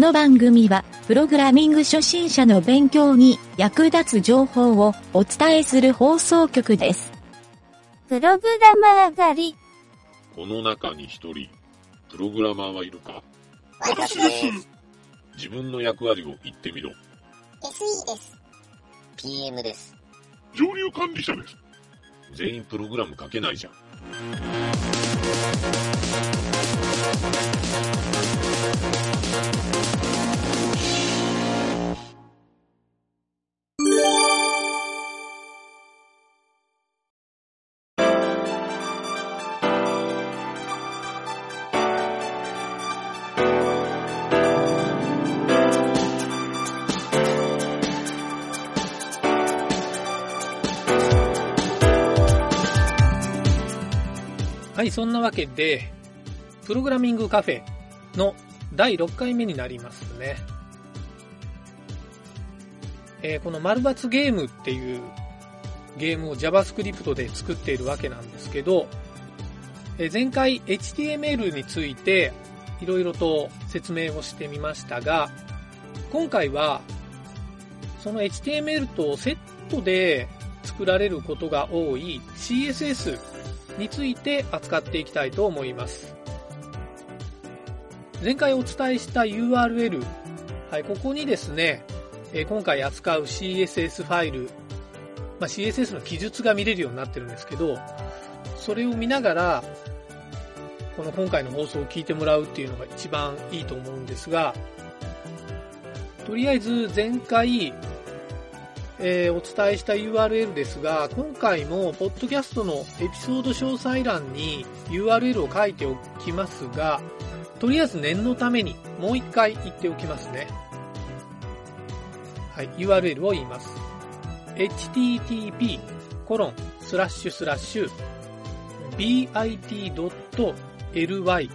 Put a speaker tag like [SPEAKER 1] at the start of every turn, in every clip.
[SPEAKER 1] この番組は、プログラミング初心者の勉強に役立つ情報をお伝えする放送局です。
[SPEAKER 2] プログラマー狩り。
[SPEAKER 3] この中に一人、プログラマーはいるか？
[SPEAKER 4] 私です。
[SPEAKER 3] 自分の役割を言ってみろ。
[SPEAKER 4] SE です。
[SPEAKER 5] PM です。
[SPEAKER 6] 上流管理者です。
[SPEAKER 3] 全員プログラム書けないじゃん。
[SPEAKER 7] そんなわけで、プログラミングカフェの第6回目になりますね。えーこの丸抜ゲームっていうゲームを JavaScript で作っているわけなんですけど、えー前回 HTML についていろいろと説明をしてみましたが、今回はその HTML とセットで作られることが多い CSS について扱っていきたいと思います。前回お伝えした URL、はい、ここにですね、え今回扱う CSS ファイル、まあ、CSS の記述が見れるようになってるんですけど、それを見ながら、この今回の放送を聞いてもらうっていうのが一番いいと思うんですが、とりあえず前回、えーお伝えした URL ですが、今回も、ポッドキャストのエピソード詳細欄に URL を書いておきますが、とりあえず念のためにもう一回言っておきますね。はい、URL を言います。http:// コロンススララッッシュ bit.ly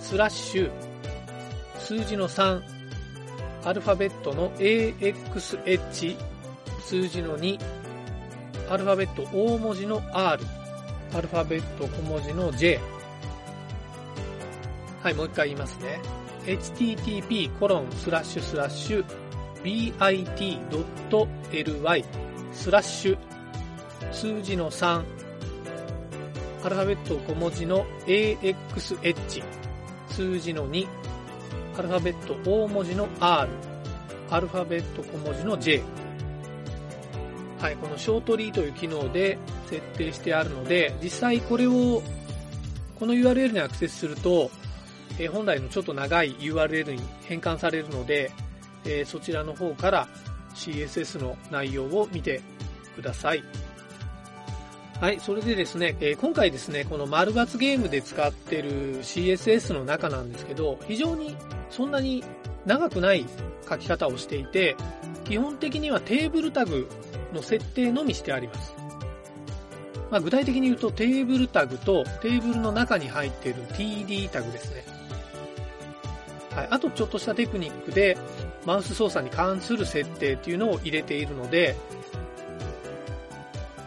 [SPEAKER 7] スラッシュ数字の3アルファベットの axh 数字の2、アルファベット大文字の R、アルファベット小文字の J。はい、もう一回言いますね。http コロンスラッシュスラッシュ bit.ly スラッシュ。数字の3、アルファベット小文字の axh 数字の2、アルファベット大文字の R、アルファベット小文字の J。はい、このショートリーという機能で設定してあるので、実際これを、この URL にアクセスすると、えー本来のちょっと長い URL に変換されるので、えーそちらの方から CSS の内容を見てください。はい、それでですね、えー今回ですね、この丸抜ゲームで使ってる CSS の中なんですけど、非常にそんなに長くない書き方をしていて、基本的にはテーブルタグの設定のみしてあります。まあ、具体的に言うとテーブルタグとテーブルの中に入っている TD タグですね。はい。あとちょっとしたテクニックでマウス操作に関する設定っていうのを入れているので、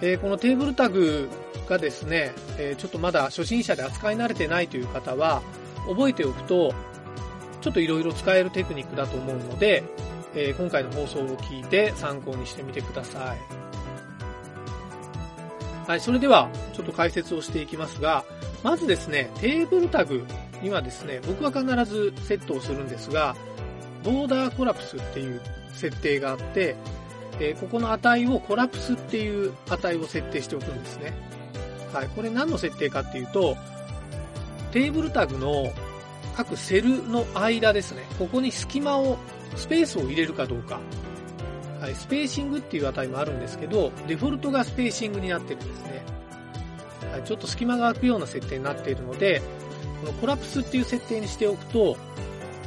[SPEAKER 7] えーこのテーブルタグがですね、えーちょっとまだ初心者で扱い慣れてないという方は覚えておくとちょっといろいろ使えるテクニックだと思うので、えー今回の放送を聞いて参考にしてみてください。はい、それではちょっと解説をしていきますが、まずですね、テーブルタグにはですね、僕は必ずセットをするんですが、 border-collapse っていう設定があって、えーここの値を collapse っていう値を設定しておくんですね。はい、これ何の設定かっていうと、テーブルタグの各セルの間ですね、ここに隙間をスペースを入れるかどうか。はい、 spacing っていう値もあるんですけど、デフォルトが spacing になってるんですね。はい、ちょっと隙間が空くような設定になっているので、このコラプスっていう設定にしておくと、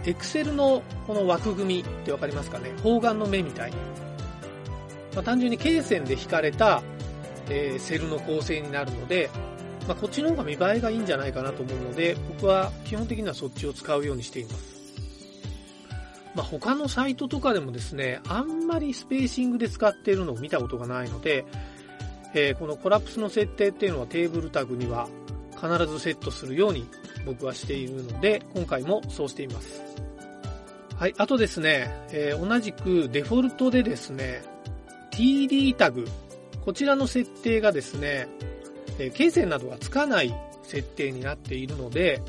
[SPEAKER 7] Excel のこの枠組みってわかりますかね？方眼の目みたいに。まあ、単純に罫線で引かれた、えーセルの構成になるので、まあ、こっちの方が見栄えがいいんじゃないかなと思うので、僕は基本的にはそっちを使うようにしています。まあ、他のサイトとかでもですね、あんまりスペーシングで使っているのを見たことがないので、えーこのコラプスの設定っていうのはテーブルタグには必ずセットするように僕はしているので、今回もそうしています。はい、あとですね、えー同じくデフォルトでですね、TD タグ、こちらの設定がですね、えー、罫線などがつかない設定になっているので、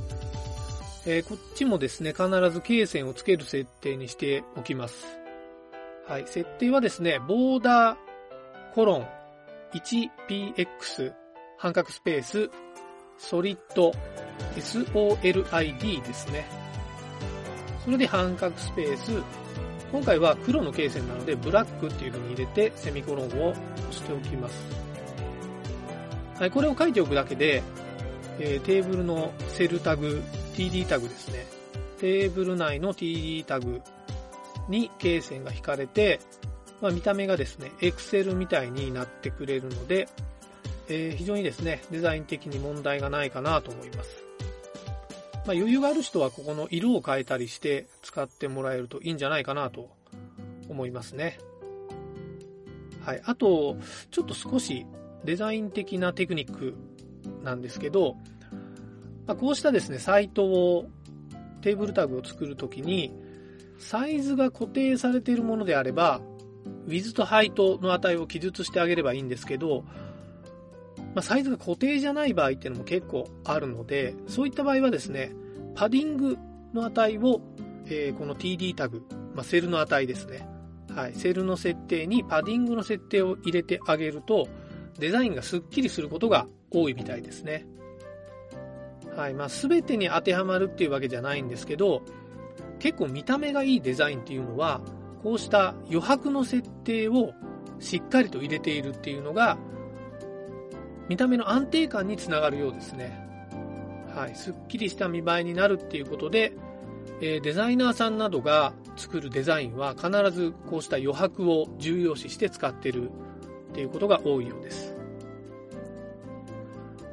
[SPEAKER 7] えーこっちもですね、必ず罫線をつける設定にしておきます。はい、設定はですね、ボーダー、コロン、1px、半角スペース、ソリッド、solid ですね。それで半角スペース、今回は黒の罫線なので、ブラックっていうのに入れて、セミコロンを押しておきます。はい、これを書いておくだけで、えーテーブルのセルタグ、TD タグですね。テーブル内の TD タグに罫線が引かれて、まあ、見た目がですね、Excel みたいになってくれるので、えー非常にですね、デザイン的に問題がないかなと思います。まあ、余裕がある人はここの色を変えたりして使ってもらえるといいんじゃないかなと思いますね。はい。あと、ちょっと少しデザイン的なテクニックなんですけど、まあ、こうしたですね、サイトを、テーブルタグを作るときに、サイズが固定されているものであれば、ウィズとハイトの値を記述してあげればいいんですけど、まあ、サイズが固定じゃない場合っていうのも結構あるので、そういった場合はですね、パディングの値を、えーこの TD タグ、まあ、セルの値ですね。はい。セルの設定にパディングの設定を入れてあげると、デザインがスッキリすることが多いみたいですね。はい。まあ、すべてに当てはまるっていうわけじゃないんですけど、結構見た目がいいデザインっていうのは、こうした余白の設定をしっかりと入れているっていうのが、見た目の安定感につながるようですね。はい。すっきりした見栄えになるっていうことで、えーデザイナーさんなどが作るデザインは必ずこうした余白を重要視して使ってるっていうことが多いようです。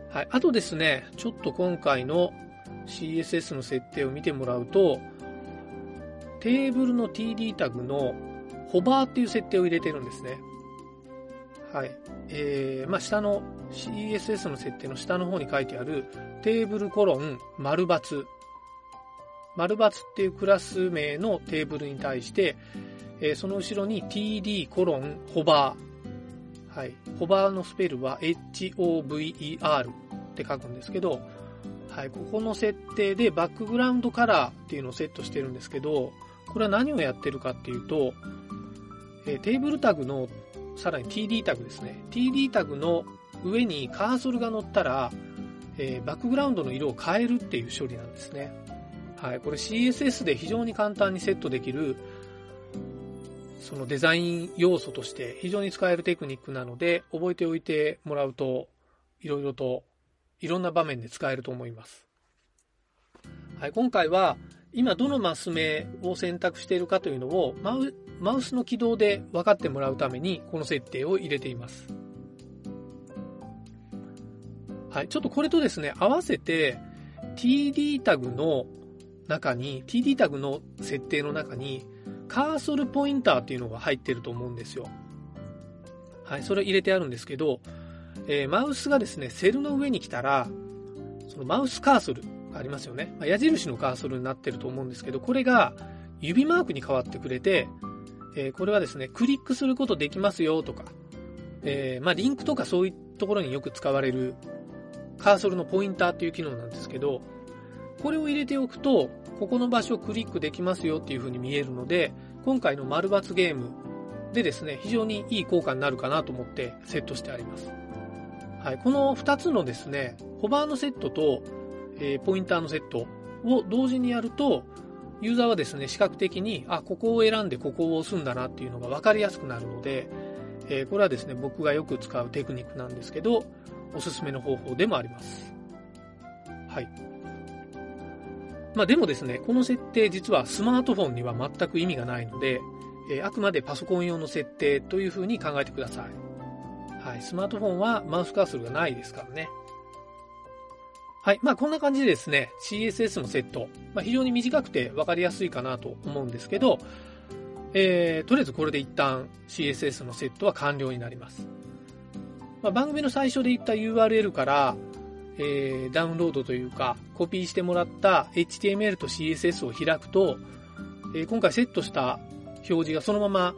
[SPEAKER 7] はい。あとですね、ちょっと今回の CSS の設定を見てもらうと、テーブルの TD タグのホバーっていう設定を入れてるんですね。はい。えー、まあ、下の CSS の設定の下の方に書いてあるテーブルコロン丸×丸×っていうクラス名のテーブルに対して、えーその後ろに td コロンホバー。はい。ホバーのスペルは hover って書くんですけど、はい。ここの設定でバックグラウンドカラーっていうのをセットしてるんですけど、これは何をやってるかっていうと、えテーブルタグのさらに TD タグですね。TD タグの上にカーソルが載ったら、えーバックグラウンドの色を変えるっていう処理なんですね。はい。これ CSS で非常に簡単にセットできる、そのデザイン要素として非常に使えるテクニックなので、覚えておいてもらうと、いろいろと、いろんな場面で使えると思います。はい。今回は、今どのマス目を選択しているかというのをマウマウスの起動で分かってもらうためにこの設定を入れています。はい。ちょっとこれとですね、合わせて TD タグの中に、TD タグの設定の中にカーソルポインターっていうのが入ってると思うんですよ。はい。それ入れてあるんですけど、えーマウスがですね、セルの上に来たら、そのマウスカーソルがありますよね。まあ矢印のカーソルになってると思うんですけど、これが指マークに変わってくれて、えーこれはですね、クリックすることできますよとか、えーまあ、リンクとかそういうところによく使われるカーソルのポインターっていう機能なんですけど、これを入れておくと、ここの場所をクリックできますよっていう風に見えるので、今回の丸抜ゲームでですね、非常にいい効果になるかなと思ってセットしてあります。はい、この2つのですね、ホバーのセットと、えーポインターのセットを同時にやると、ユーザーはですね、視覚的に、あ、ここを選んでここを押すんだなっていうのが分かりやすくなるので、えーこれはですね、僕がよく使うテクニックなんですけど、おすすめの方法でもあります。はい。まあでもですね、この設定実はスマートフォンには全く意味がないので、えーあくまでパソコン用の設定というふうに考えてください。はい。スマートフォンはマウスカーソルがないですからね。はい。まあこんな感じでですね、CSS のセット。まあ非常に短くて分かりやすいかなと思うんですけど、えー、とりあえずこれで一旦 CSS のセットは完了になります。まあ、番組の最初で言った URL から、えーダウンロードというか、コピーしてもらった HTML と CSS を開くと、えー今回セットした表示がそのまま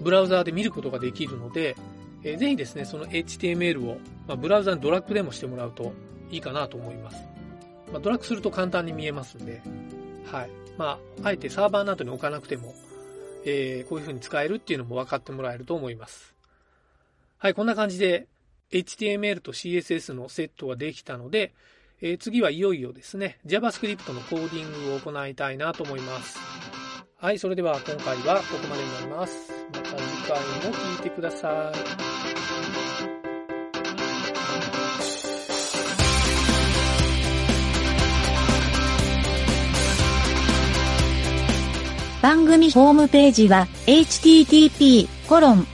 [SPEAKER 7] ブラウザーで見ることができるので、えーぜひですね、その HTML を、まあ、ブラウザにドラッグでもしてもらうといいかなと思います。まあ、ドラッグすると簡単に見えますんで、はい。まあ、あえてサーバーなどに置かなくても、えーこういう風に使えるっていうのも分かってもらえると思います。はい、こんな感じで HTML と CSS のセットができたので、えー次はいよいよですね、JavaScript のコーディングを行いたいなと思います。はい、それでは今回はここまでになります。また次回も聞いてください。
[SPEAKER 1] 番組ホームページは http://